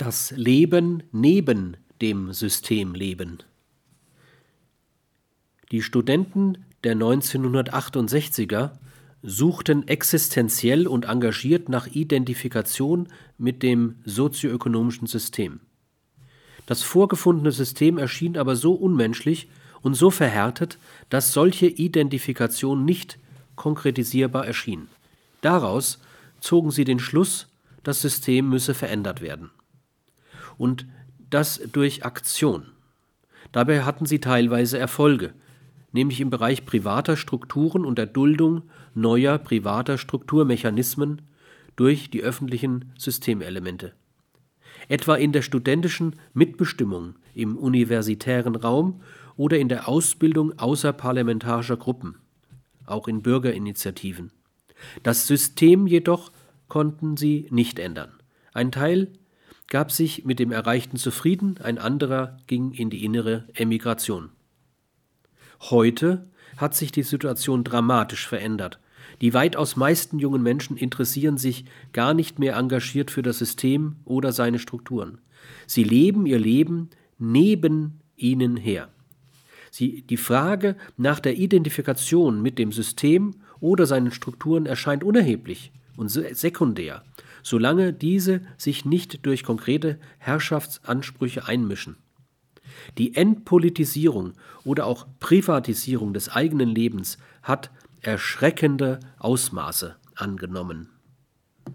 Das Leben neben dem System leben. Die Studenten der 1968er suchten existenziell und engagiert nach Identifikation mit dem sozioökonomischen System. Das vorgefundene System erschien aber so unmenschlich und so verhärtet, dass solche Identifikation nicht konkretisierbar erschien. Daraus zogen sie den Schluss, das System müsse verändert werden. Und das durch Aktion. Dabei hatten sie teilweise Erfolge, nämlich im Bereich privater Strukturen und der Duldung neuer privater Strukturmechanismen durch die öffentlichen Systemelemente. Etwa in der studentischen Mitbestimmung im universitären Raum oder in der Ausbildung außerparlamentarischer Gruppen, auch in Bürgerinitiativen. Das System jedoch konnten sie nicht ändern. Ein Teil gab sich mit dem Erreichten zufrieden, ein anderer ging in die innere Emigration. Heute hat sich die Situation dramatisch verändert. Die weitaus meisten jungen Menschen interessieren sich gar nicht mehr engagiert für das System oder seine Strukturen. Sie leben ihr Leben neben ihnen her. Sie, die Frage nach der Identifikation mit dem System oder seinen Strukturen erscheint unerheblich und sekundär, solange diese sich nicht durch konkrete Herrschaftsansprüche einmischen. Die Entpolitisierung oder auch Privatisierung des eigenen Lebens hat erschreckende Ausmaße angenommen.